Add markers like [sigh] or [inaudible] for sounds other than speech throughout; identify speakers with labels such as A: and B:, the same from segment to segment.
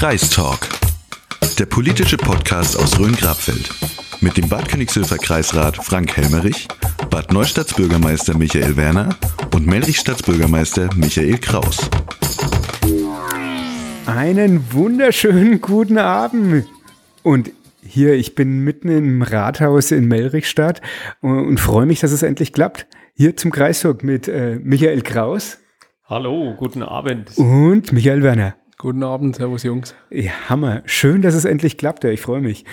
A: Kreistalk, der politische Podcast aus Rhön-Grabfeld. Mit dem Bad Königshöfer Kreisrat Frank Helmerich, Bad Neustadts Bürgermeister Michael Werner und Melrichstadts Bürgermeister Michael Kraus.
B: Einen wunderschönen guten Abend. Und hier, ich bin mitten im Rathaus in Melrichstadt und, und freue mich, dass es endlich klappt. Hier zum Kreistalk mit äh, Michael Kraus.
C: Hallo, guten Abend.
B: Und Michael Werner.
C: Guten Abend, Servus Jungs.
B: Ja, Hammer. Schön, dass es endlich klappt. Ich freue mich.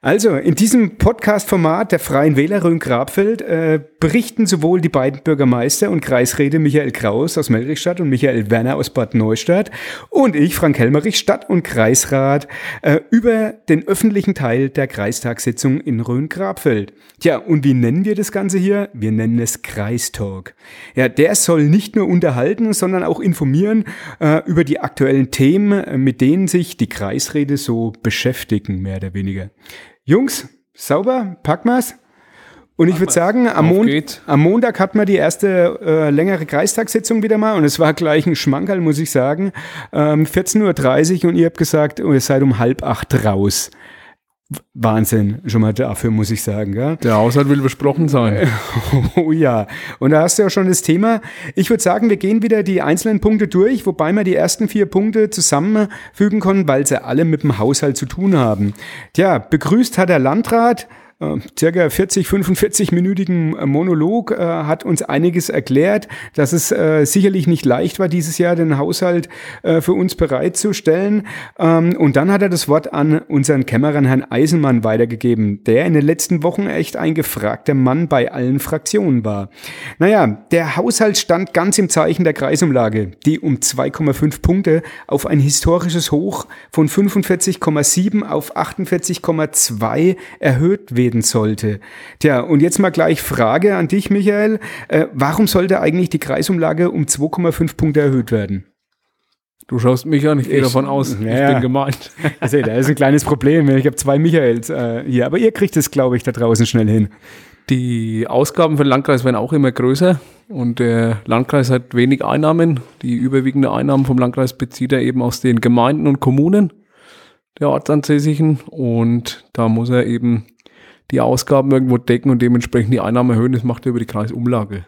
B: Also, in diesem Podcast-Format der Freien Wähler Rhön-Grabfeld äh, berichten sowohl die beiden Bürgermeister und Kreisräte Michael Kraus aus Melrichstadt und Michael Werner aus Bad Neustadt und ich, Frank Helmerich, Stadt- und Kreisrat, äh, über den öffentlichen Teil der Kreistagssitzung in Rhön-Grabfeld. Tja, und wie nennen wir das Ganze hier? Wir nennen es Kreistalk. Ja, der soll nicht nur unterhalten, sondern auch informieren äh, über die aktuellen Themen, mit denen sich die Kreisräte so beschäftigen, mehr oder weniger. Jungs, sauber, packen wir's. Und ich würde sagen, am, Mon am, Montag hatten wir die erste äh, längere Kreistagssitzung wieder mal und es war gleich ein Schmankerl, muss ich sagen. Ähm, 14.30 Uhr und ihr habt gesagt, oh, ihr seid um halb acht raus. Wahnsinn, schon mal dafür muss ich sagen. Gell?
C: Der Haushalt will besprochen sein. [laughs]
B: oh ja, und da hast du ja schon das Thema. Ich würde sagen, wir gehen wieder die einzelnen Punkte durch, wobei wir die ersten vier Punkte zusammenfügen können, weil sie alle mit dem Haushalt zu tun haben. Tja, begrüßt hat der Landrat äh, circa 40, 45-minütigen Monolog äh, hat uns einiges erklärt, dass es äh, sicherlich nicht leicht war, dieses Jahr den Haushalt äh, für uns bereitzustellen. Ähm, und dann hat er das Wort an unseren Kämmerer Herrn Eisenmann weitergegeben, der in den letzten Wochen echt ein gefragter Mann bei allen Fraktionen war. Naja, der Haushalt stand ganz im Zeichen der Kreisumlage, die um 2,5 Punkte auf ein historisches Hoch von 45,7 auf 48,2 erhöht wird reden sollte. Tja, und jetzt mal gleich Frage an dich, Michael. Äh, warum sollte eigentlich die Kreisumlage um 2,5 Punkte erhöht werden?
C: Du schaust mich an, ich gehe davon aus,
B: ja, ich bin gemeint. [laughs] Also, da ist ein kleines Problem. Ich habe zwei Michaels äh, hier, aber ihr kriegt es, glaube ich, da draußen schnell hin.
C: Die Ausgaben für den Landkreis werden auch immer größer und der Landkreis hat wenig Einnahmen. Die überwiegende Einnahmen vom Landkreis bezieht er eben aus den Gemeinden und Kommunen der Ortsansässigen und da muss er eben die Ausgaben irgendwo decken und dementsprechend die Einnahmen erhöhen. Das macht er über die Kreisumlage.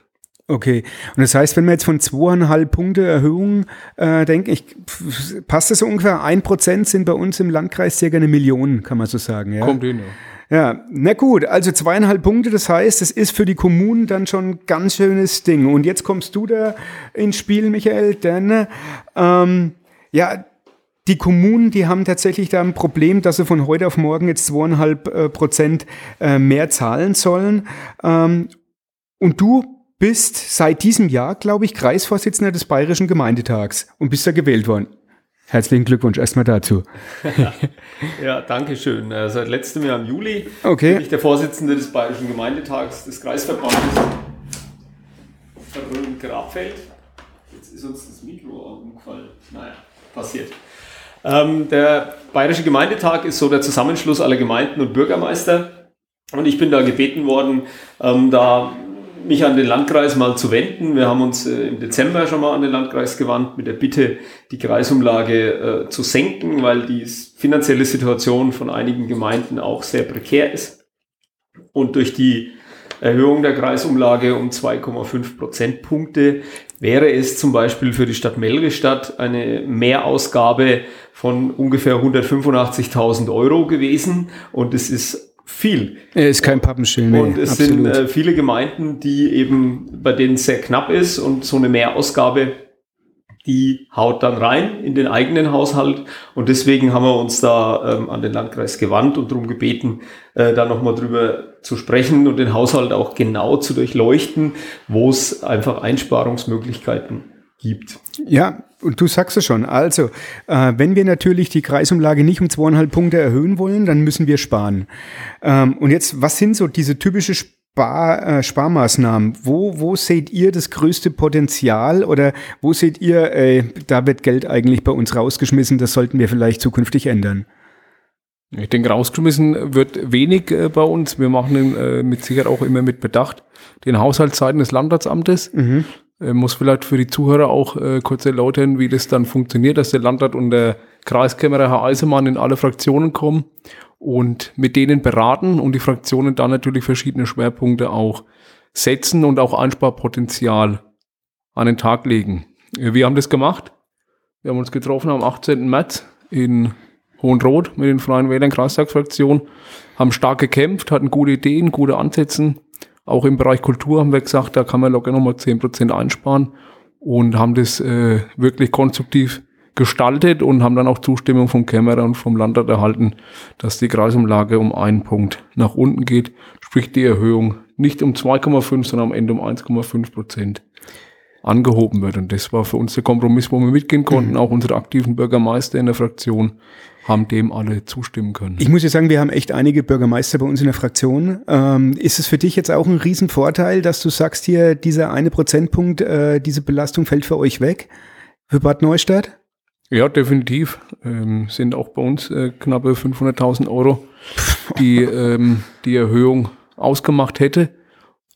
B: Okay, und das heißt, wenn wir jetzt von zweieinhalb Punkte Erhöhung äh, denken, ich, passt das so ungefähr ein Prozent sind bei uns im Landkreis circa eine Million, kann man so sagen. Ja?
C: Kommt hin, ja.
B: Ja, na gut, also zweieinhalb Punkte, das heißt, es ist für die Kommunen dann schon ein ganz schönes Ding. Und jetzt kommst du da ins Spiel, Michael, denn ähm, ja, die Kommunen, die haben tatsächlich da ein Problem, dass sie von heute auf morgen jetzt zweieinhalb äh, Prozent äh, mehr zahlen sollen. Ähm, und du bist seit diesem Jahr, glaube ich, Kreisvorsitzender des Bayerischen Gemeindetags und bist da gewählt worden. Herzlichen Glückwunsch erstmal dazu. [laughs]
C: ja, danke schön. Äh, seit letztem Jahr im Juli
B: okay.
C: bin ich der Vorsitzende des Bayerischen Gemeindetags des Kreisverbandes Grabfeld. Jetzt ist uns das Mikro umgefallen. Naja, passiert. Ähm, der Bayerische Gemeindetag ist so der Zusammenschluss aller Gemeinden und Bürgermeister. Und ich bin da gebeten worden, ähm, da mich an den Landkreis mal zu wenden. Wir haben uns äh, im Dezember schon mal an den Landkreis gewandt mit der Bitte, die Kreisumlage äh, zu senken, weil die finanzielle Situation von einigen Gemeinden auch sehr prekär ist. Und durch die Erhöhung der Kreisumlage um 2,5 Prozentpunkte wäre es zum Beispiel für die Stadt Melristadt eine Mehrausgabe von ungefähr 185.000 Euro gewesen und es ist viel.
B: Er ist kein Pappenschild
C: mehr. Und es absolut. sind äh, viele Gemeinden, die eben, bei denen es sehr knapp ist und so eine Mehrausgabe die haut dann rein in den eigenen Haushalt. Und deswegen haben wir uns da ähm, an den Landkreis gewandt und darum gebeten, äh, da nochmal drüber zu sprechen und den Haushalt auch genau zu durchleuchten, wo es einfach Einsparungsmöglichkeiten gibt.
B: Ja, und du sagst es schon. Also, äh, wenn wir natürlich die Kreisumlage nicht um zweieinhalb Punkte erhöhen wollen, dann müssen wir sparen. Ähm, und jetzt, was sind so diese typische Sp Spar, äh, Sparmaßnahmen, wo, wo seht ihr das größte Potenzial oder wo seht ihr, äh, da wird Geld eigentlich bei uns rausgeschmissen, das sollten wir vielleicht zukünftig ändern?
C: Ich denke, rausgeschmissen wird wenig äh, bei uns. Wir machen äh, mit Sicherheit auch immer mit Bedacht den Haushaltszeiten des Landratsamtes. Mhm.
D: Äh, muss vielleicht für die Zuhörer auch äh, kurz erläutern, wie das dann funktioniert, dass der Landrat und der Kreiskämmerer Herr Eisemann in alle Fraktionen kommen und mit denen beraten und die Fraktionen dann natürlich verschiedene Schwerpunkte auch setzen und auch Einsparpotenzial an den Tag legen. Äh, wir haben das gemacht. Wir haben uns getroffen am 18. März in Hohenrot mit den Freien Wählern Kreistagsfraktion, haben stark gekämpft, hatten gute Ideen, gute Ansätze. Auch im Bereich Kultur haben wir gesagt, da kann man locker nochmal 10% einsparen und haben das äh, wirklich konstruktiv gestaltet und haben dann auch Zustimmung vom Kämmerer und vom Landrat erhalten, dass die Kreisumlage um einen Punkt nach unten geht, sprich die Erhöhung nicht um 2,5, sondern am Ende um 1,5 Prozent angehoben wird. Und das war für uns der Kompromiss, wo wir mitgehen konnten. Mhm. Auch unsere aktiven Bürgermeister in der Fraktion haben dem alle zustimmen können.
B: Ich muss ja sagen, wir haben echt einige Bürgermeister bei uns in der Fraktion. Ähm, ist es für dich jetzt auch ein Riesenvorteil, dass du sagst hier, dieser eine Prozentpunkt, äh, diese Belastung fällt für euch weg, für Bad Neustadt?
D: Ja, definitiv. Ähm, sind auch bei uns äh, knappe 500.000 Euro, die ähm, die Erhöhung ausgemacht hätte.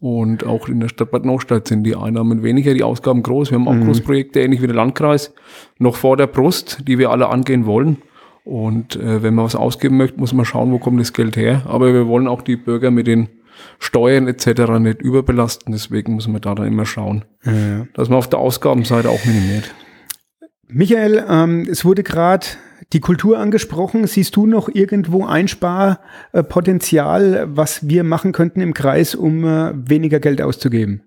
D: Und auch in der Stadt Bad Neustadt sind die Einnahmen weniger, die Ausgaben groß. Wir haben auch mhm. Großprojekte, ähnlich wie der Landkreis, noch vor der Brust, die wir alle angehen wollen. Und äh, wenn man was ausgeben möchte, muss man schauen, wo kommt das Geld her. Aber wir wollen auch die Bürger mit den Steuern etc. nicht überbelasten. Deswegen muss man da dann immer schauen, ja. dass man auf der Ausgabenseite auch minimiert.
B: Michael, ähm, es wurde gerade die Kultur angesprochen. Siehst du noch irgendwo Einsparpotenzial, was wir machen könnten im Kreis, um äh, weniger Geld auszugeben?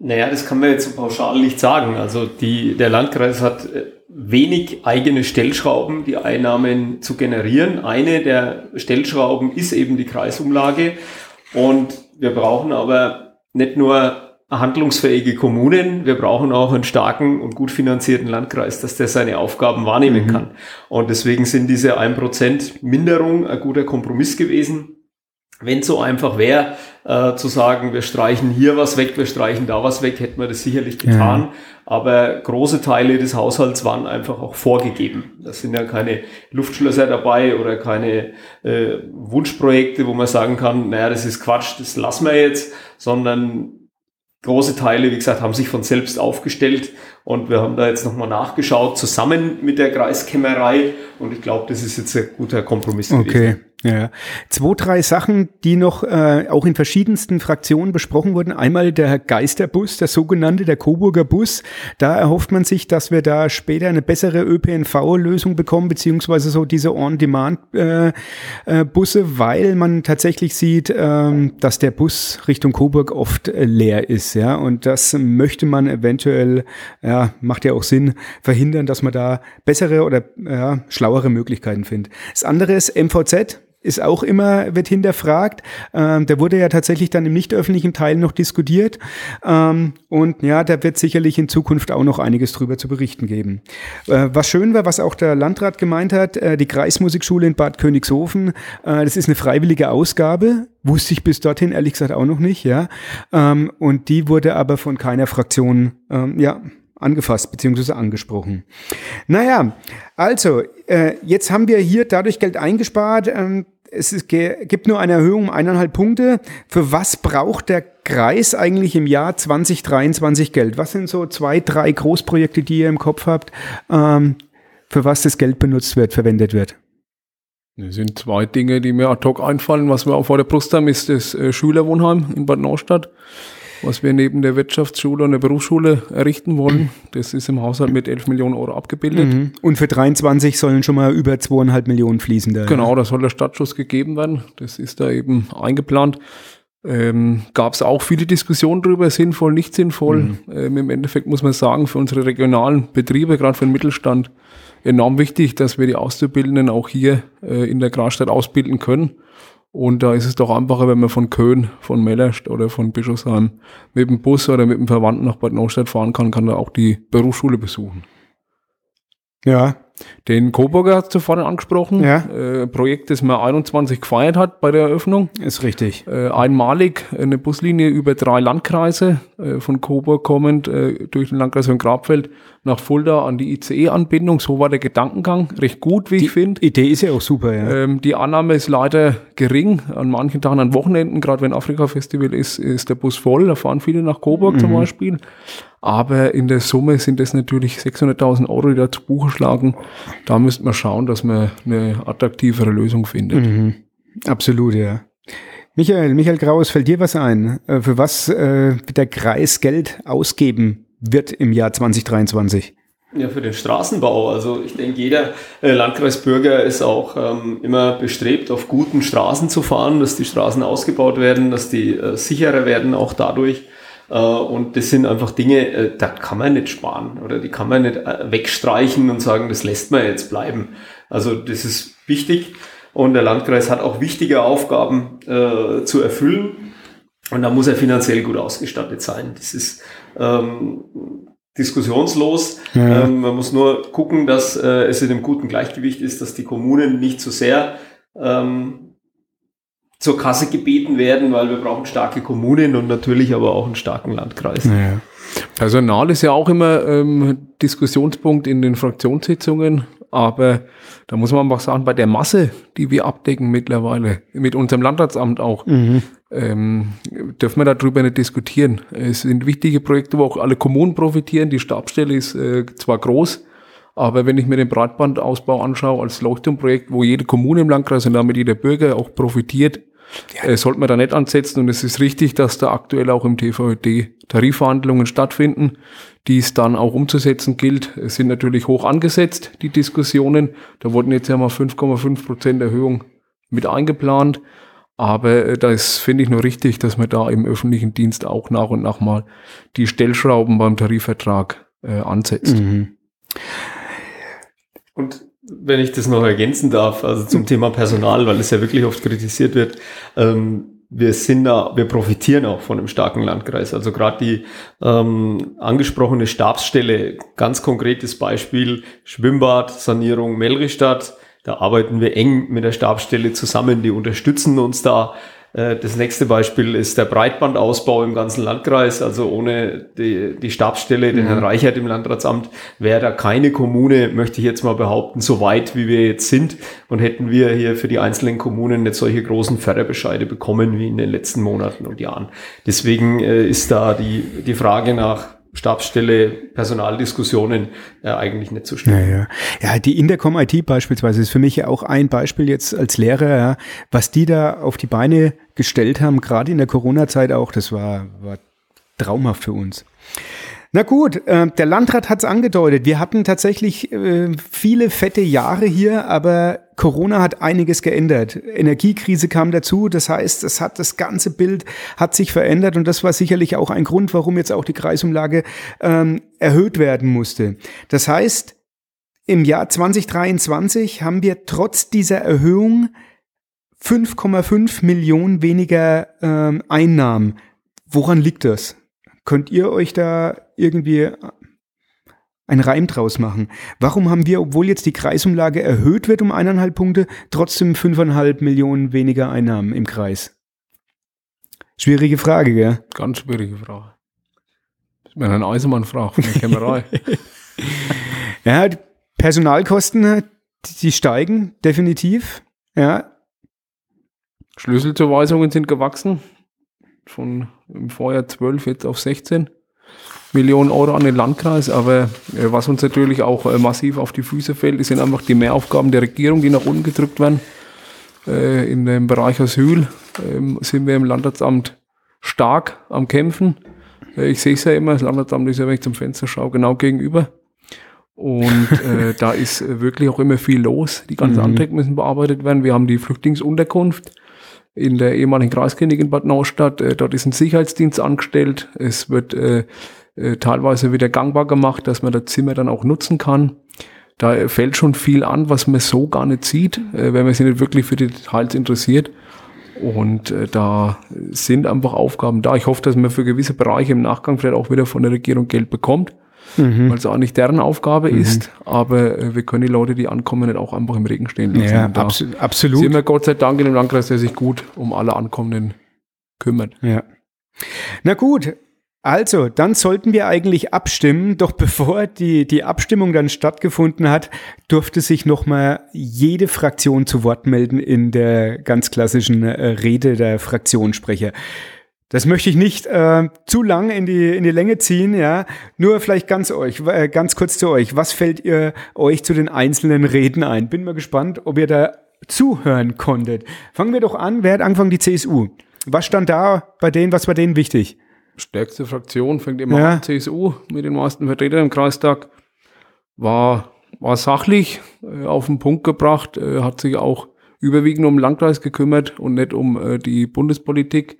C: Naja, das kann man jetzt so pauschal nicht sagen. Also die, der Landkreis hat äh, wenig eigene Stellschrauben, die Einnahmen zu generieren. Eine der Stellschrauben ist eben die Kreisumlage. Und wir brauchen aber nicht nur handlungsfähige Kommunen. Wir brauchen auch einen starken und gut finanzierten Landkreis, dass der seine Aufgaben wahrnehmen mhm. kann. Und deswegen sind diese 1% Minderung ein guter Kompromiss gewesen. Wenn es so einfach wäre, äh, zu sagen, wir streichen hier was weg, wir streichen da was weg, hätten wir das sicherlich getan. Ja. Aber große Teile des Haushalts waren einfach auch vorgegeben. Das sind ja keine Luftschlösser dabei oder keine äh, Wunschprojekte, wo man sagen kann, naja, das ist Quatsch, das lassen wir jetzt, sondern große Teile, wie gesagt, haben sich von selbst aufgestellt und wir haben da jetzt nochmal nachgeschaut, zusammen mit der Kreiskämmerei und ich glaube, das ist jetzt ein guter Kompromiss
B: gewesen. Ja, zwei, drei Sachen, die noch äh, auch in verschiedensten Fraktionen besprochen wurden. Einmal der Geisterbus, der sogenannte, der Coburger Bus. Da erhofft man sich, dass wir da später eine bessere ÖPNV-Lösung bekommen, beziehungsweise so diese On-Demand-Busse, äh, äh, weil man tatsächlich sieht, äh, dass der Bus Richtung Coburg oft äh, leer ist. Ja, und das möchte man eventuell, ja, macht ja auch Sinn, verhindern, dass man da bessere oder ja, schlauere Möglichkeiten findet. Das andere ist MVZ ist auch immer, wird hinterfragt. Ähm, der wurde ja tatsächlich dann im nicht öffentlichen Teil noch diskutiert. Ähm, und ja, da wird sicherlich in Zukunft auch noch einiges drüber zu berichten geben. Äh, was schön war, was auch der Landrat gemeint hat, äh, die Kreismusikschule in Bad Königshofen, äh, das ist eine freiwillige Ausgabe. Wusste ich bis dorthin ehrlich gesagt auch noch nicht, ja. Ähm, und die wurde aber von keiner Fraktion, ähm, ja, angefasst bzw. angesprochen. Naja, also äh, jetzt haben wir hier dadurch Geld eingespart. Ähm, es ist, gibt nur eine Erhöhung um eineinhalb Punkte. Für was braucht der Kreis eigentlich im Jahr 2023 Geld? Was sind so zwei, drei Großprojekte, die ihr im Kopf habt, ähm, für was das Geld benutzt wird, verwendet wird?
D: Das sind zwei Dinge, die mir ad hoc einfallen. Was wir auch vor der Brust haben, ist das äh, Schülerwohnheim in Bad Neustadt was wir neben der Wirtschaftsschule und der Berufsschule errichten wollen. Das ist im Haushalt mit 11 Millionen Euro abgebildet. Mhm.
B: Und für 23 sollen schon mal über zweieinhalb Millionen fließen
D: da. Genau, da soll der Startschuss gegeben werden. Das ist da eben eingeplant. Ähm, Gab es auch viele Diskussionen darüber, sinnvoll, nicht sinnvoll. Mhm. Ähm, Im Endeffekt muss man sagen, für unsere regionalen Betriebe, gerade für den Mittelstand, enorm wichtig, dass wir die Auszubildenden auch hier äh, in der Grasstadt ausbilden können. Und da ist es doch einfacher, wenn man von Köln, von Mellerst oder von Bischofsheim mit dem Bus oder mit dem Verwandten nach Bad Neustadt fahren kann, kann er auch die Berufsschule besuchen.
B: Ja,
D: Den Coburger hast du vorhin angesprochen.
B: Ja.
D: Äh, Projekt, das man 21 gefeiert hat bei der Eröffnung.
B: Ist richtig.
D: Äh, einmalig eine Buslinie über drei Landkreise äh, von Coburg kommend äh, durch den Landkreis von Grabfeld nach Fulda an die ICE-Anbindung. So war der Gedankengang. Recht gut, wie ich finde.
B: Idee ist ja auch super, ja.
D: Ähm, die Annahme ist leider gering. An manchen Tagen, an Wochenenden, gerade wenn Afrika-Festival ist, ist der Bus voll. Da fahren viele nach Coburg zum Beispiel. Aber in der Summe sind das natürlich 600.000 Euro, die da zu Buche schlagen. Da müsste man schauen, dass man eine attraktivere Lösung findet.
B: Absolut, ja. Michael, Michael Kraus, fällt dir was ein? Äh, Für was äh, der Kreis Geld ausgeben wird im Jahr 2023?
C: Ja, für den Straßenbau. Also ich denke, jeder äh, Landkreisbürger ist auch ähm, immer bestrebt, auf guten Straßen zu fahren, dass die Straßen ausgebaut werden, dass die äh, sicherer werden, auch dadurch. Äh, und das sind einfach Dinge, äh, da kann man nicht sparen oder die kann man nicht äh, wegstreichen und sagen, das lässt man jetzt bleiben. Also das ist wichtig und der Landkreis hat auch wichtige Aufgaben äh, zu erfüllen. Und da muss er finanziell gut ausgestattet sein. Das ist ähm, diskussionslos.
B: Ja.
C: Ähm, man muss nur gucken, dass äh, es in einem guten Gleichgewicht ist, dass die Kommunen nicht zu sehr ähm, zur Kasse gebeten werden, weil wir brauchen starke Kommunen und natürlich aber auch einen starken Landkreis.
B: Naja.
D: Personal ist ja auch immer ähm, Diskussionspunkt in den Fraktionssitzungen, aber da muss man einfach sagen, bei der Masse, die wir abdecken mittlerweile, mit unserem Landratsamt auch, ähm, dürfen wir darüber nicht diskutieren. Es sind wichtige Projekte, wo auch alle Kommunen profitieren. Die Stabsstelle ist äh, zwar groß, aber wenn ich mir den Breitbandausbau anschaue als Leuchtturmprojekt, wo jede Kommune im Landkreis und damit jeder Bürger auch profitiert, äh, sollte man da nicht ansetzen. Und es ist richtig, dass da aktuell auch im TVÖD Tarifverhandlungen stattfinden, die es dann auch umzusetzen gilt. Es sind natürlich hoch angesetzt, die Diskussionen. Da wurden jetzt ja mal 5,5 Prozent Erhöhung mit eingeplant. Aber äh, da ist, finde ich, nur richtig, dass man da im öffentlichen Dienst auch nach und nach mal die Stellschrauben beim Tarifvertrag äh, ansetzt.
C: Und wenn ich das noch ergänzen darf, also zum Thema Personal, weil es ja wirklich oft kritisiert wird, ähm, wir sind da, wir profitieren auch von einem starken Landkreis. Also gerade die ähm, angesprochene Stabsstelle, ganz konkretes Beispiel, Schwimmbad, Sanierung Melristadt, da arbeiten wir eng mit der Stabsstelle zusammen, die unterstützen uns da. Äh, Das nächste Beispiel ist der Breitbandausbau im ganzen Landkreis. Also ohne die, die Stabsstelle, den Herrn Reichert im Landratsamt, wäre da keine Kommune, möchte ich jetzt mal behaupten, so weit, wie wir jetzt sind. Und hätten wir hier für die einzelnen Kommunen nicht solche großen Förderbescheide bekommen wie in den letzten Monaten und Jahren. Deswegen äh, ist da die, die Frage nach Stabsstelle, Personaldiskussionen äh, eigentlich nicht so schnell.
B: Ja, ja. ja, die Intercom IT beispielsweise ist für mich ja auch ein Beispiel jetzt als Lehrer, ja, was die da auf die Beine gestellt haben, gerade in der Corona-Zeit auch, das war, war traumhaft für uns. Na gut, äh, der Landrat hat es angedeutet. Wir hatten tatsächlich äh, viele fette Jahre hier, aber Corona hat einiges geändert. Energiekrise kam dazu, das heißt, es hat das ganze Bild hat sich verändert und das war sicherlich auch ein Grund, warum jetzt auch die Kreisumlage ähm, erhöht werden musste. Das heißt, im Jahr 2023 haben wir trotz dieser Erhöhung 5,5 Millionen weniger ähm, Einnahmen. Woran liegt das? Könnt ihr euch da irgendwie einen Reim draus machen? Warum haben wir, obwohl jetzt die Kreisumlage erhöht wird um eineinhalb Punkte, trotzdem fünfeinhalb Millionen weniger Einnahmen im Kreis? Schwierige Frage, gell?
D: Ganz schwierige Frage. Das ist mir ein Eisenmann fragt von der Kämmerei. [laughs]
B: Ja, Personalkosten, die, die steigen definitiv. Ja,
D: Schlüsselzuweisungen sind gewachsen. Von im Vorjahr 12 jetzt auf 16 Millionen Euro an den Landkreis. Aber äh, was uns natürlich auch äh, massiv auf die Füße fällt, sind einfach die Mehraufgaben der Regierung, die nach unten gedrückt werden. Äh, in dem Bereich Asyl ähm, sind wir im Landratsamt stark am Kämpfen. Ich sehe es ja immer, das Landratsamt ist ja, wenn ich zum Fenster schaue, genau gegenüber. Und äh, da ist wirklich auch immer viel los. Die ganzen
B: Mhm.
D: Anträge müssen bearbeitet werden. Wir haben die Flüchtlingsunterkunft in der ehemaligen Kreisklinik in Bad Neustadt. Äh, dort ist ein Sicherheitsdienst angestellt. Es wird äh, äh, teilweise wieder gangbar gemacht, dass man das Zimmer dann auch nutzen kann. Da fällt schon viel an, was man so gar nicht sieht, wenn man sich nicht wirklich für die Details interessiert. Und da sind einfach Aufgaben da. Ich hoffe, dass man für gewisse Bereiche im Nachgang vielleicht auch wieder von der Regierung Geld bekommt. Mhm. weil es auch nicht deren Aufgabe mhm. ist. Aber äh, wir können die Leute, die ankommen, nicht auch einfach im Regen stehen
B: lassen. Ja, abs absolut.
D: Sind wir Gott sei Dank in dem Landkreis, der sich gut um alle Ankommenden kümmert.
B: Ja. Na gut, also, dann sollten wir eigentlich abstimmen, [laughs] doch bevor die, die Abstimmung dann stattgefunden hat, durfte sich nochmal jede Fraktion zu Wort melden in der ganz klassischen äh, Rede der Fraktionssprecher. Das möchte ich nicht äh, zu lang in die, in die Länge ziehen, ja. Nur vielleicht ganz euch, äh, ganz kurz zu euch. Was fällt ihr euch zu den einzelnen Reden ein? Bin mal gespannt, ob ihr da zuhören konntet. Fangen wir doch an. Wer hat angefangen? Die CSU. Was stand da bei denen, was war denen wichtig?
D: Stärkste Fraktion fängt immer ja. an, CSU mit den meisten Vertretern im Kreistag. War, war sachlich äh, auf den Punkt gebracht, äh, hat sich auch überwiegend um den Landkreis gekümmert und nicht um äh, die Bundespolitik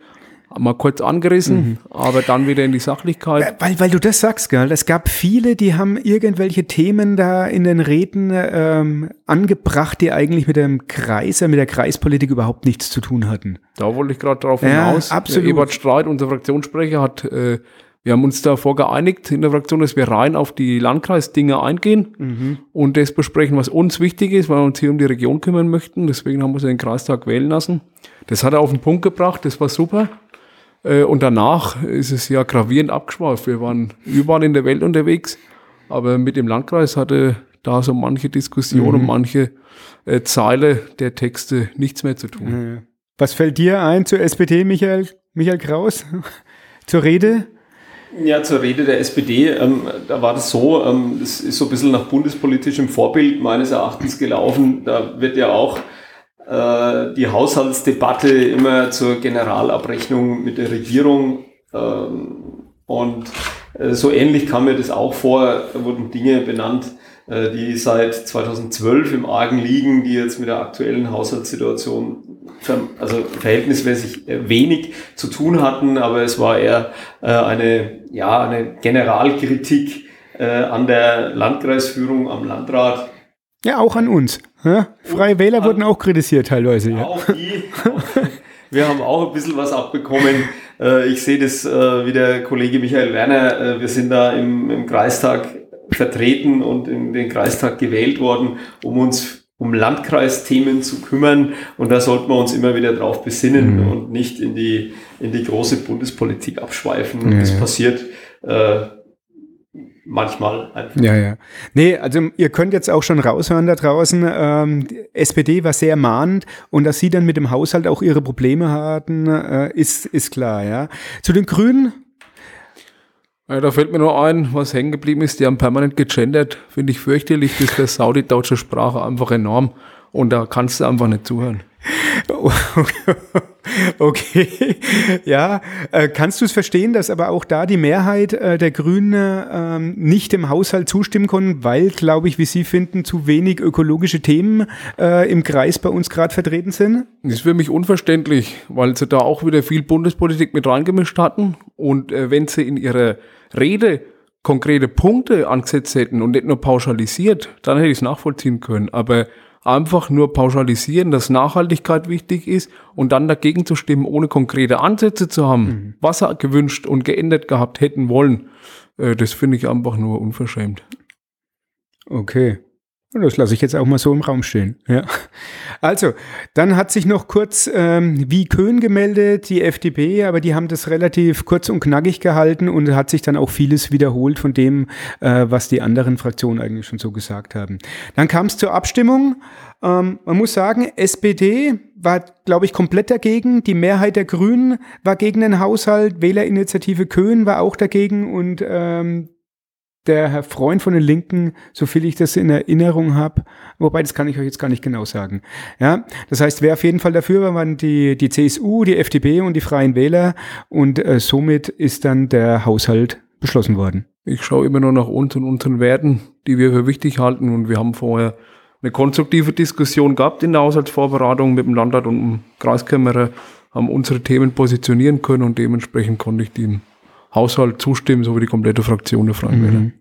D: mal kurz angerissen, mhm. aber dann wieder in die Sachlichkeit.
B: Weil, weil du das sagst, gell? Es gab viele, die haben irgendwelche Themen da in den Reden ähm, angebracht, die eigentlich mit dem Kreis, mit der Kreispolitik überhaupt nichts zu tun hatten.
D: Da wollte ich gerade drauf hinaus.
B: Ja, absolut.
D: Der Ebert Streit, unser Fraktionssprecher, hat äh, wir haben uns davor geeinigt in der Fraktion, dass wir rein auf die Landkreisdinge eingehen mhm. und das besprechen, was uns wichtig ist, weil wir uns hier um die Region kümmern möchten. Deswegen haben wir uns den Kreistag wählen lassen. Das hat er auf den Punkt gebracht, das war super. Äh, und danach ist es ja gravierend abgeschweift. Wir waren überall in der Welt unterwegs, aber mit dem Landkreis hatte da so manche Diskussion mhm. und manche äh, Zeile der Texte nichts mehr zu tun.
B: Was fällt dir ein zur SPD, Michael, Michael Kraus? [laughs] zur Rede?
C: Ja, zur Rede der SPD, ähm, da war das so, ähm, das ist so ein bisschen nach bundespolitischem Vorbild meines Erachtens gelaufen. Da wird ja auch äh, die Haushaltsdebatte immer zur Generalabrechnung mit der Regierung. Ähm, und äh, so ähnlich kam mir das auch vor, da wurden Dinge benannt, äh, die seit 2012 im Argen liegen, die jetzt mit der aktuellen Haushaltssituation also verhältnismäßig wenig zu tun hatten, aber es war eher eine, ja, eine Generalkritik an der Landkreisführung, am Landrat
B: ja, auch an uns. Ja? Freie Wähler wurden auch kritisiert teilweise. Ja.
C: Auch die. [laughs] wir haben auch ein bisschen was abbekommen. Äh, ich sehe das äh, wie der Kollege Michael Werner. Äh, wir sind da im, im Kreistag vertreten und in den Kreistag gewählt worden, um uns um Landkreisthemen zu kümmern. Und da sollten wir uns immer wieder drauf besinnen mhm. und nicht in die, in die große Bundespolitik abschweifen. Ja, das passiert äh, manchmal
B: einfach. Ja, ja. Nee, also ihr könnt jetzt auch schon raushören da draußen, ähm, SPD war sehr mahnend und dass sie dann mit dem Haushalt auch ihre Probleme hatten, äh, ist, ist klar, ja. Zu den Grünen?
D: Ja, da fällt mir nur ein, was hängen geblieben ist, die haben permanent gegendert, finde ich fürchterlich, das ist der saudi-deutsche Sprache einfach enorm und da kannst du einfach nicht zuhören. [laughs]
B: Okay, ja. Äh, kannst du es verstehen, dass aber auch da die Mehrheit äh, der Grünen ähm, nicht dem Haushalt zustimmen konnten, weil, glaube ich, wie Sie finden, zu wenig ökologische Themen äh, im Kreis bei uns gerade vertreten sind?
D: Das ist für mich unverständlich, weil sie da auch wieder viel Bundespolitik mit reingemischt hatten. Und wenn sie in ihrer Rede konkrete Punkte angesetzt hätten und nicht nur pauschalisiert, dann hätte ich es nachvollziehen können. Aber einfach nur pauschalisieren, dass Nachhaltigkeit wichtig ist und dann dagegen zu stimmen, ohne konkrete Ansätze zu haben, mhm. was er gewünscht und geändert gehabt hätten wollen, äh, das finde ich einfach nur unverschämt.
B: Okay. Das lasse ich jetzt auch mal so im Raum stehen. Ja. Also, dann hat sich noch kurz ähm, wie Köhn gemeldet, die FDP, aber die haben das relativ kurz und knackig gehalten und hat sich dann auch vieles wiederholt von dem, äh, was die anderen Fraktionen eigentlich schon so gesagt haben. Dann kam es zur Abstimmung. Ähm, man muss sagen, SPD war, glaube ich, komplett dagegen. Die Mehrheit der Grünen war gegen den Haushalt. Wählerinitiative Köhn war auch dagegen und ähm, der Herr Freund von den Linken, so viel ich das in Erinnerung habe, wobei das kann ich euch jetzt gar nicht genau sagen. Ja, das heißt, wer auf jeden Fall dafür war, waren die, die CSU, die FDP und die Freien Wähler und äh, somit ist dann der Haushalt beschlossen worden.
D: Ich schaue immer nur nach uns und unseren Werten, die wir für wichtig halten und wir haben vorher eine konstruktive Diskussion gehabt in der Haushaltsvorbereitung mit dem Landrat und dem Kreiskämmerer, haben unsere Themen positionieren können und dementsprechend konnte ich dem Haushalt zustimmen, so wie die komplette Fraktion der Freien Wähler. Mhm.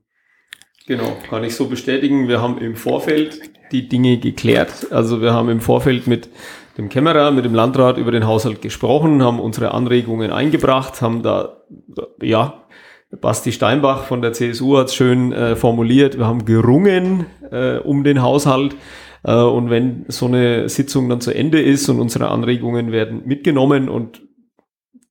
C: Genau, kann ich so bestätigen. Wir haben im Vorfeld die Dinge geklärt. Also wir haben im Vorfeld mit dem Kämmerer, mit dem Landrat über den Haushalt gesprochen, haben unsere Anregungen eingebracht, haben da ja Basti Steinbach von der CSU hat es schön äh, formuliert, wir haben gerungen äh, um den Haushalt. Äh, und wenn so eine Sitzung dann zu Ende ist und unsere Anregungen werden mitgenommen und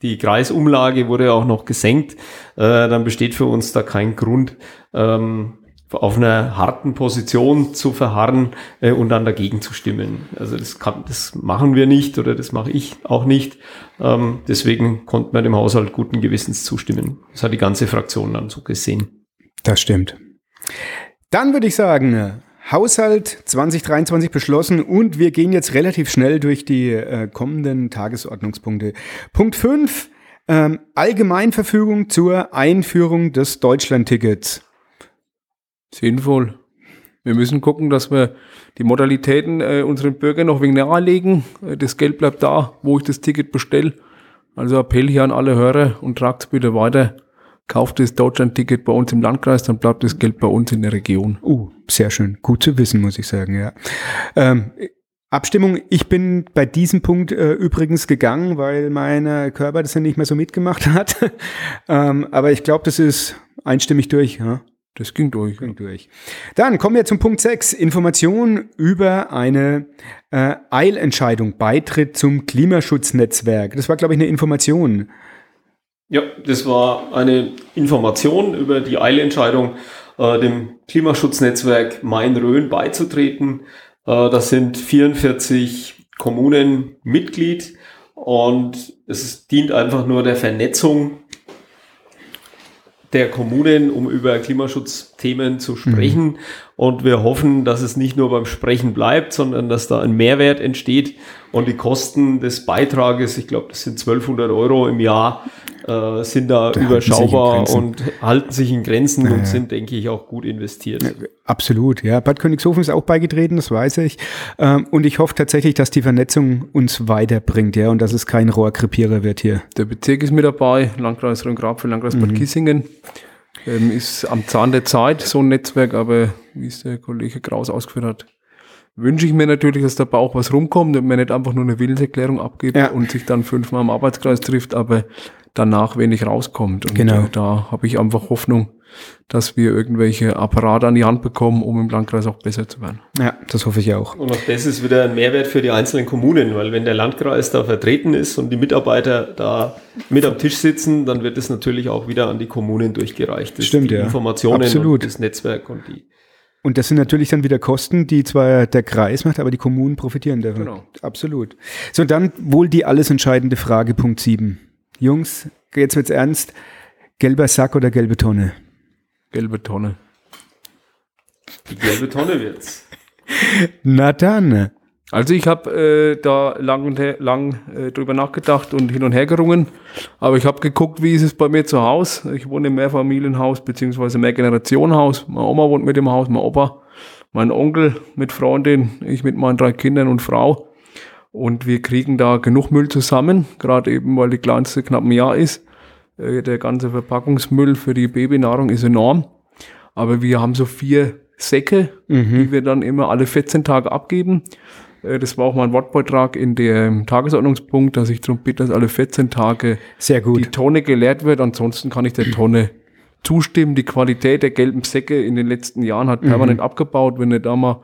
C: die Kreisumlage wurde auch noch gesenkt, äh, dann besteht für uns da kein Grund, ähm, auf einer harten Position zu verharren äh, und dann dagegen zu stimmen. Also das, kann, das machen wir nicht oder das mache ich auch nicht. Ähm, deswegen konnten wir dem Haushalt guten Gewissens zustimmen. Das hat die ganze Fraktion dann so gesehen.
B: Das stimmt. Dann würde ich sagen, Haushalt 2023 beschlossen und wir gehen jetzt relativ schnell durch die äh, kommenden Tagesordnungspunkte. Punkt 5. Ähm, Allgemeinverfügung zur Einführung des Deutschlandtickets.
D: Sinnvoll. Wir müssen gucken, dass wir die Modalitäten äh, unseren Bürgern noch wegen nahelegen. Äh, das Geld bleibt da, wo ich das Ticket bestelle. Also Appell hier an alle Hörer und tragt es bitte weiter. Kauft das Deutschland-Ticket bei uns im Landkreis, dann bleibt das Geld bei uns in der Region.
B: Uh, sehr schön. Gut zu wissen, muss ich sagen, ja. Ähm, Abstimmung, ich bin bei diesem Punkt äh, übrigens gegangen, weil mein Körper das ja nicht mehr so mitgemacht [laughs] hat. ähm, aber ich glaube, das ist einstimmig durch. Ja?
D: Das ging durch.
B: Ging durch. Dann kommen wir zum Punkt 6. Information über eine äh, Eilentscheidung, Beitritt zum Klimaschutznetzwerk. Das war, glaube ich, eine Information.
C: Ja, das war eine Information über die Eilentscheidung, äh, dem Klimaschutznetzwerk Main-Rhön beizutreten. Äh, das sind 44 Kommunen Mitglied und es dient einfach nur der Vernetzung der Kommunen, um über Klimaschutzthemen zu sprechen. Mhm. Und wir hoffen, dass es nicht nur beim Sprechen bleibt, sondern dass da ein Mehrwert entsteht und die Kosten des Beitrages, ich glaube, das sind 1200 Euro im Jahr, äh, sind da, da überschaubar und halten sich in Grenzen ja, und sind, denke ich, auch gut investiert.
B: Absolut, ja. Bad Königshofen ist auch beigetreten, das weiß ich. Ähm, und ich hoffe tatsächlich, dass die Vernetzung uns weiterbringt, ja, und dass es kein Rohrkrepierer wird hier.
D: Der Bezirk ist mit dabei, Landkreis Rhön-Grabfeld, Landkreis mhm. Bad Kissingen. Ähm, ist am Zahn der Zeit so ein Netzwerk, aber wie es der Kollege Kraus ausgeführt hat, wünsche ich mir natürlich, dass dabei auch was rumkommt und man nicht einfach nur eine Willenserklärung abgibt ja. und sich dann fünfmal im Arbeitskreis trifft, aber danach wenig rauskommt. Und
B: genau.
D: Äh, da habe ich einfach Hoffnung, dass wir irgendwelche Apparate an die Hand bekommen, um im Landkreis auch besser zu werden.
B: Ja, das hoffe ich auch.
C: Und auch das ist wieder ein Mehrwert für die einzelnen Kommunen, weil wenn der Landkreis da vertreten ist und die Mitarbeiter da mit am Tisch sitzen, dann wird es natürlich auch wieder an die Kommunen durchgereicht.
B: Das Stimmt,
C: die
B: ja.
C: Informationen
B: Absolut.
C: und das Netzwerk und die
B: und das sind natürlich dann wieder Kosten, die zwar der Kreis macht, aber die Kommunen profitieren davon.
C: Genau.
B: Absolut. So, dann wohl die alles entscheidende Frage, Punkt 7. Jungs, jetzt wird's ernst. Gelber Sack oder gelbe Tonne?
D: Gelbe Tonne.
C: Die gelbe Tonne wird's.
B: Na dann.
D: Also ich habe äh, da lang und her, lang äh, drüber nachgedacht und hin und her gerungen, aber ich habe geguckt, wie ist es bei mir zu Hause. Ich wohne im Mehrfamilienhaus beziehungsweise Mehrgenerationenhaus. Meine Oma wohnt mit dem Haus, mein Opa, mein Onkel mit Freundin, ich mit meinen drei Kindern und Frau. Und wir kriegen da genug Müll zusammen, gerade eben, weil die kleinste knapp ein Jahr ist. Äh, der ganze Verpackungsmüll für die Babynahrung ist enorm. Aber wir haben so vier Säcke, mhm. die wir dann immer alle 14 Tage abgeben. Äh, das war auch mein Wortbeitrag in dem Tagesordnungspunkt, dass ich darum bitte, dass alle 14 Tage
B: Sehr gut.
D: die Tonne geleert wird. Ansonsten kann ich der Tonne zustimmen. Die Qualität der gelben Säcke in den letzten Jahren hat permanent mhm. abgebaut. Wenn du da mal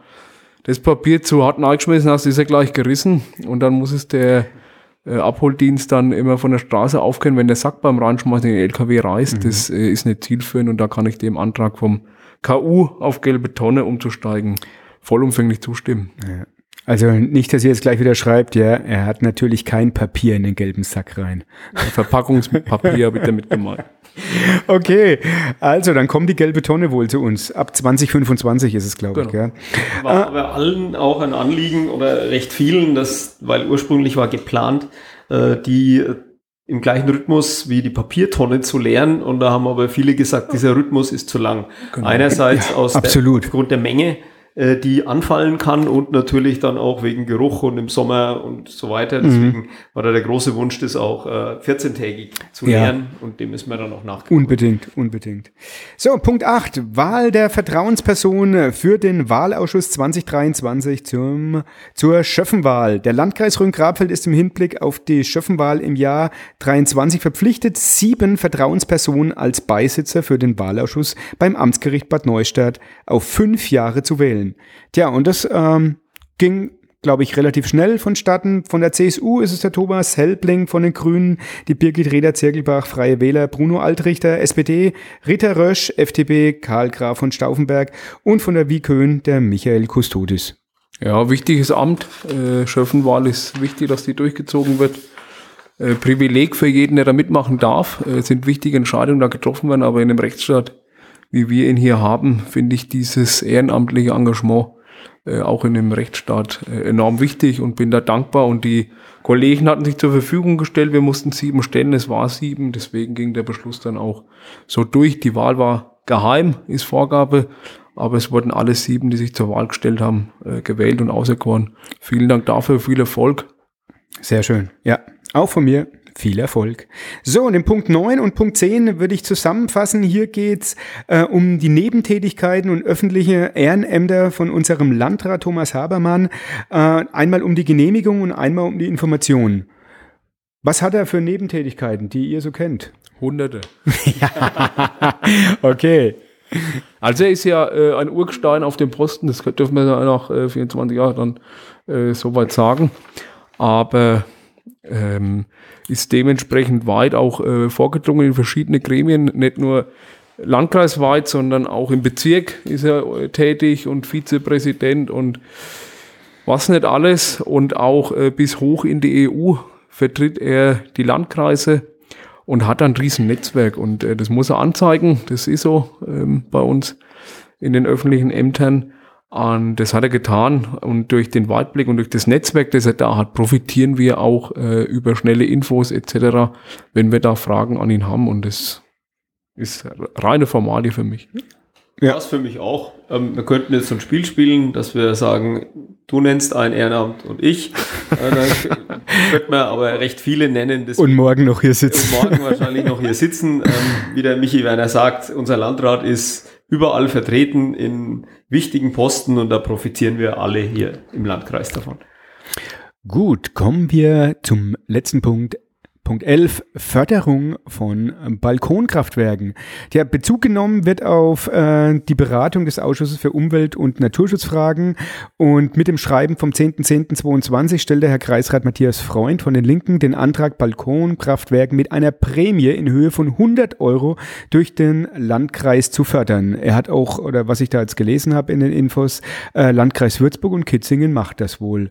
D: das Papier zu hart eingeschmissen hast, ist er gleich gerissen. Und dann muss es der äh, Abholdienst dann immer von der Straße aufkennen, wenn der Sack beim Reinschmeißen in den LKW reißt. Mhm. Das äh, ist nicht zielführend und da kann ich dem Antrag vom KU auf gelbe Tonne umzusteigen vollumfänglich zustimmen.
B: Ja. Also nicht, dass ihr jetzt gleich wieder schreibt, ja, er hat natürlich kein Papier in den gelben Sack rein.
D: Verpackungspapier habe ich [laughs] damit gemeint.
B: Okay, also dann kommt die gelbe Tonne wohl zu uns. Ab 2025 ist es, glaube genau. ich.
C: Ja. War aber allen auch ein Anliegen oder recht vielen, das, weil ursprünglich war geplant, äh, die äh, im gleichen Rhythmus wie die Papiertonne zu leeren. Und da haben aber viele gesagt, dieser Rhythmus ist zu lang. Genau. Einerseits ja, aus
B: absolut.
C: Der, aufgrund der Menge äh, die anfallen kann und natürlich dann auch wegen Geruch und im Sommer und so weiter.
B: Mhm.
C: Deswegen war da der große Wunsch, das auch äh, 14-tägig zu
B: Ja.
C: lernen und dem ist mir dann auch nachgekommen.
B: Unbedingt, unbedingt. So, Punkt 8. Wahl der Vertrauensperson für den Wahlausschuss 2023 zum, zur Schöffenwahl. Der Landkreis Rhön-Grabfeld ist im Hinblick auf die Schöffenwahl im Jahr 23 verpflichtet, sieben Vertrauenspersonen als Beisitzer für den Wahlausschuss beim Amtsgericht Bad Neustadt auf fünf Jahre zu wählen. Tja, und das ähm, ging glaube ich, relativ schnell vonstatten. Von der CSU ist es der Thomas Helbling von den Grünen, die Birgit Reder-Zirkelbach, Freie Wähler, Bruno Altrichter, SPD, Rita Rösch, FDP, Karl Graf von Stauffenberg und von der Wiekön der Michael Kustodis.
D: Ja, wichtiges Amt. Äh, Schöffenwahl ist wichtig, dass die durchgezogen wird. Äh, Privileg für jeden, der da mitmachen darf. Äh, sind wichtige Entscheidungen da getroffen werden, aber in einem Rechtsstaat, wie wir ihn hier haben, finde ich dieses ehrenamtliche Engagement äh, auch in einem Rechtsstaat äh, enorm wichtig und bin da dankbar. Und die Kollegen hatten sich zur Verfügung gestellt. Wir mussten sieben stellen, es war sieben. Deswegen ging der Beschluss dann auch so durch. Die Wahl war geheim, ist Vorgabe. Aber es wurden alle sieben, die sich zur Wahl gestellt haben, äh, gewählt und auserkoren. Vielen Dank dafür, viel Erfolg.
B: Sehr schön. Ja, auch von mir viel Erfolg. So, und in Punkt 9 und Punkt 10 würde ich zusammenfassen. Hier geht's äh, um die Nebentätigkeiten und öffentliche Ehrenämter von unserem Landrat Thomas Habermann. Äh, einmal um die Genehmigung und einmal um die Information. Was hat er für Nebentätigkeiten, die ihr so kennt?
D: Hunderte. [laughs]
B: Okay.
D: Also er ist ja äh, ein Urgestein auf dem Posten, das dürfen wir ja nach äh, 24 Jahren dann äh, soweit sagen. Aber ähm, ist dementsprechend weit auch äh, vorgedrungen in verschiedene Gremien, nicht nur landkreisweit, sondern auch im Bezirk ist er äh, tätig und Vizepräsident und was nicht alles. Und auch äh, bis hoch in die EU vertritt er die Landkreise und hat ein riesen Netzwerk. Und äh, das muss er anzeigen, das ist so ähm, bei uns in den öffentlichen Ämtern und das hat er getan und durch den Weitblick und durch das Netzwerk, das er da hat, profitieren wir auch äh, über schnelle Infos etc., wenn wir da Fragen an ihn haben und das ist reine Formalie für mich.
B: Ja.
C: Das für mich auch. Ähm, wir könnten jetzt so ein Spiel spielen, dass wir sagen, du nennst ein Ehrenamt und ich. [laughs] Äh, dann könnte man aber recht viele nennen. Das
B: Und morgen noch hier
C: und
B: sitzen.
C: morgen wahrscheinlich noch hier sitzen. Ähm, wie der Michi Werner sagt, unser Landrat ist überall vertreten in wichtigen Posten und da profitieren wir alle hier im Landkreis davon.
B: Gut, kommen wir zum letzten Punkt. Punkt 11, Förderung von Balkonkraftwerken. Der Bezug genommen wird auf äh, die Beratung des Ausschusses für Umwelt- und Naturschutzfragen und mit dem Schreiben vom 10.10.22 stellte Herr Kreisrat Matthias Freund von den Linken den Antrag Balkonkraftwerken mit einer Prämie in Höhe von 100 Euro durch den Landkreis zu fördern. Er hat auch, oder was ich da jetzt gelesen habe in den Infos, äh, Landkreis Würzburg und Kitzingen macht das wohl.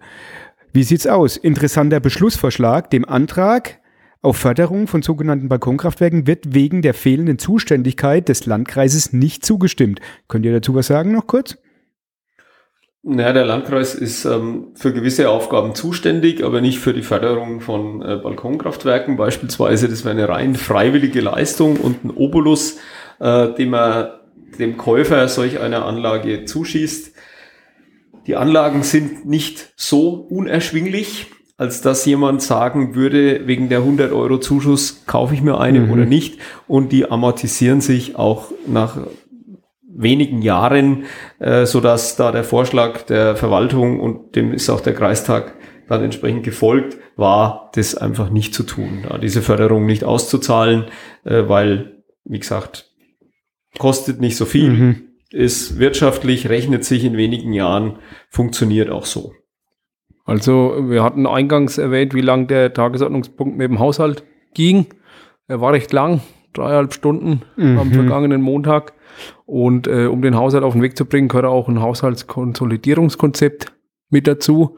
B: Wie sieht's aus? Interessanter Beschlussvorschlag. Dem Antrag auf Förderung von sogenannten Balkonkraftwerken wird wegen der fehlenden Zuständigkeit des Landkreises nicht zugestimmt. Könnt ihr dazu was sagen noch kurz?
C: Naja, der Landkreis ist ähm, für gewisse Aufgaben zuständig, aber nicht für die Förderung von äh, Balkonkraftwerken beispielsweise. Das wäre eine rein freiwillige Leistung und ein Obolus, äh, den man dem Käufer solch einer Anlage zuschießt. Die Anlagen sind nicht so unerschwinglich, als dass jemand sagen würde, wegen der 100 Euro Zuschuss kaufe ich mir eine
B: Mhm.
C: oder nicht. Und die amortisieren sich auch nach wenigen Jahren, äh, so dass da der Vorschlag der Verwaltung und dem ist auch der Kreistag dann entsprechend gefolgt, war das einfach nicht zu tun, da diese Förderung nicht auszuzahlen, äh, weil, wie gesagt, kostet nicht so viel,
B: Mhm.
C: ist wirtschaftlich, rechnet sich in wenigen Jahren, funktioniert auch so.
D: Also wir hatten eingangs erwähnt, wie lang der Tagesordnungspunkt mit dem Haushalt ging. Er war recht lang, dreieinhalb Stunden am
B: Mhm.
D: vergangenen Montag. Und äh, um den Haushalt auf den Weg zu bringen, gehört auch ein Haushaltskonsolidierungskonzept mit dazu.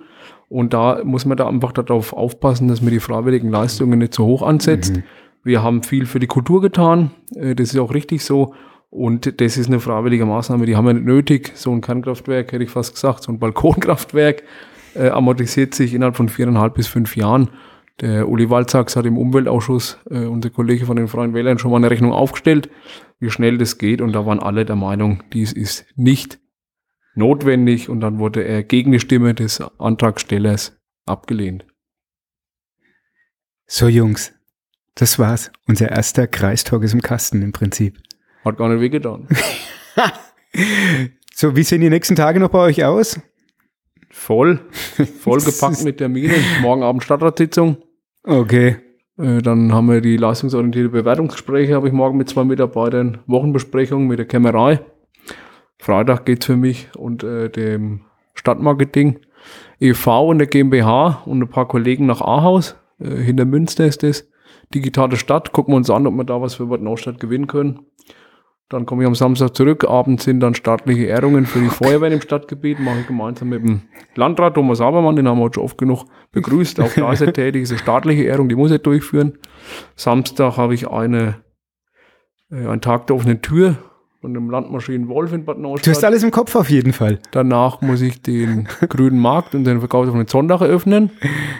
D: Und da muss man da einfach darauf aufpassen, dass man die freiwilligen Leistungen nicht so hoch ansetzt.
B: Mhm.
D: Wir haben viel für die Kultur getan. Äh, das ist auch richtig so. Und das ist eine freiwillige Maßnahme, die haben wir nicht nötig. So ein Kernkraftwerk, hätte ich fast gesagt, so ein Balkonkraftwerk äh, amortisiert sich innerhalb von viereinhalb bis fünf Jahren. Der Uli Walzaks hat im Umweltausschuss, äh, unser Kollege von den Freien Wählern, schon mal eine Rechnung aufgestellt, wie schnell das geht. Und da waren alle der Meinung, dies ist nicht notwendig und dann wurde er gegen die Stimme des Antragstellers abgelehnt.
B: So, Jungs, das war's. Unser erster Kreistalk ist im Kasten im Prinzip.
D: Hat gar nicht wehgetan. [laughs]
B: so, wie sehen die nächsten Tage noch bei euch aus?
D: Voll. [laughs] Voll gepackt mit Terminen. Morgen Abend Stadtratssitzung.
B: Okay.
D: Äh, dann haben wir die leistungsorientierte Bewertungsgespräche, habe ich morgen mit zwei Mitarbeitern. Wochenbesprechung mit der Kämmerei. Freitag geht's für mich und äh, dem Stadtmarketing e.V. und der GmbH und ein paar Kollegen nach Ahaus. Äh, hinter Münster ist das. Digitale Stadt. Gucken wir uns an, ob wir da was für Bad Neustadt gewinnen können. Dann komme ich am Samstag zurück. Abends sind dann staatliche Ehrungen für die Feuerwehr im Stadtgebiet. Mache ich gemeinsam mit dem Landrat Thomas Abermann, den haben wir heute schon oft genug begrüßt. Auch da ist er [laughs] tätig. Diese staatliche Ehrung, die muss er durchführen. Samstag habe ich eine, äh, einen Tag der offenen Tür von dem Landmaschinen Wolf in Bad Neustadt.
B: Du hast alles im Kopf auf jeden Fall.
D: Danach muss ich den [laughs] grünen Markt und den Verkauf auf den Sonntag eröffnen.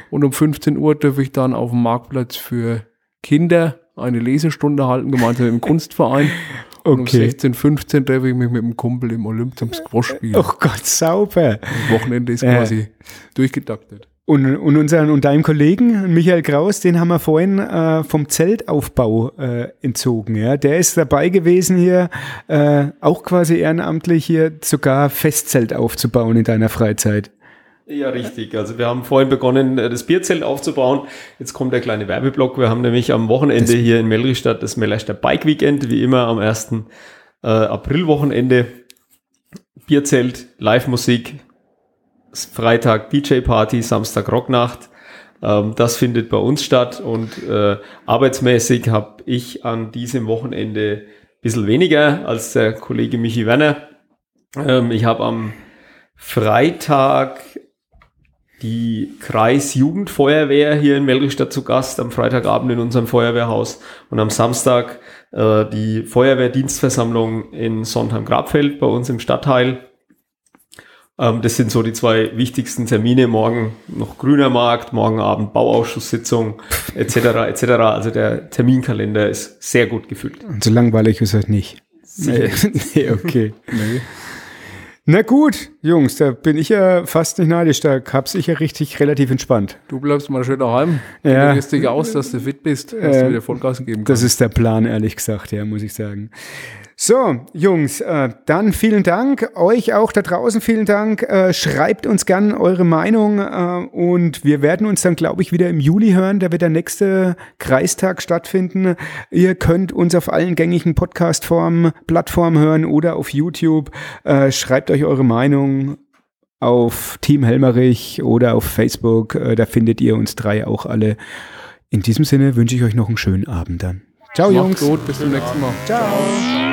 D: Und um 15 Uhr darf ich dann auf dem Marktplatz für Kinder eine Lesestunde halten, gemeinsam mit dem Kunstverein.
B: Okay.
D: um 16, 15 treffe ich mich mit dem Kumpel im Olymp zum Squash spielen.
B: Oh Gott, sauber.
D: Das Wochenende ist
B: Ja.
D: quasi durchgetaktet.
B: Und, und unseren und deinem Kollegen Michael Kraus, den haben wir vorhin äh, vom Zeltaufbau äh, entzogen. Ja, der ist dabei gewesen hier, äh, auch quasi ehrenamtlich hier sogar Festzelt aufzubauen in deiner Freizeit.
C: Ja, richtig. Also wir haben vorhin begonnen, äh, das Bierzelt aufzubauen. Jetzt kommt der kleine Werbeblock. Wir haben nämlich am Wochenende hier in Melrichstadt das Mellerster Bike Weekend, wie immer am 1. Äh, Aprilwochenende. Bierzelt, Live-Musik, Freitag DJ-Party, Samstag Rocknacht. Ähm, das findet bei uns statt und äh, arbeitsmäßig habe ich an diesem Wochenende ein bisschen weniger als der Kollege Michi Werner. Ähm, ich habe am Freitag die Kreisjugendfeuerwehr hier in Melrichstadt zu Gast am Freitagabend in unserem Feuerwehrhaus und am Samstag äh, die Feuerwehrdienstversammlung in Sontheim-Grabfeld bei uns im Stadtteil. Ähm, das sind so die zwei wichtigsten Termine. Morgen noch Grüner Markt, morgen Abend Bauausschusssitzung etc. etc. Also der Terminkalender ist sehr gut gefüllt.
B: Und so langweilig ist das nicht. Nee, [laughs] nee okay. Na gut, Jungs, da bin ich ja fast nicht neidisch. Da hab's ich ja richtig relativ entspannt.
D: Du bleibst mal schön daheim.
B: Ja.
D: Du dich aus, dass du fit bist, dass
B: Äh,
D: du wieder Vollgas geben
B: Das
D: kannst.
B: ist der Plan, ehrlich gesagt, ja, muss ich sagen. So, Jungs, äh, dann vielen Dank. Euch auch da draußen vielen Dank. Äh, schreibt uns gern eure Meinung äh, und wir werden uns dann, glaube ich, wieder im Juli hören. Da wird der nächste Kreistag stattfinden. Ihr könnt uns auf allen gängigen Podcast-Formen, Plattformen hören oder auf YouTube. Schreibt euch eure Meinung auf Team Helmerich oder auf Facebook. Da findet ihr uns drei auch alle. In diesem Sinne wünsche ich euch noch einen schönen Abend dann. Ciao,
D: Macht's
B: Jungs.
D: gut, bis zum nächsten Mal.
B: Ciao.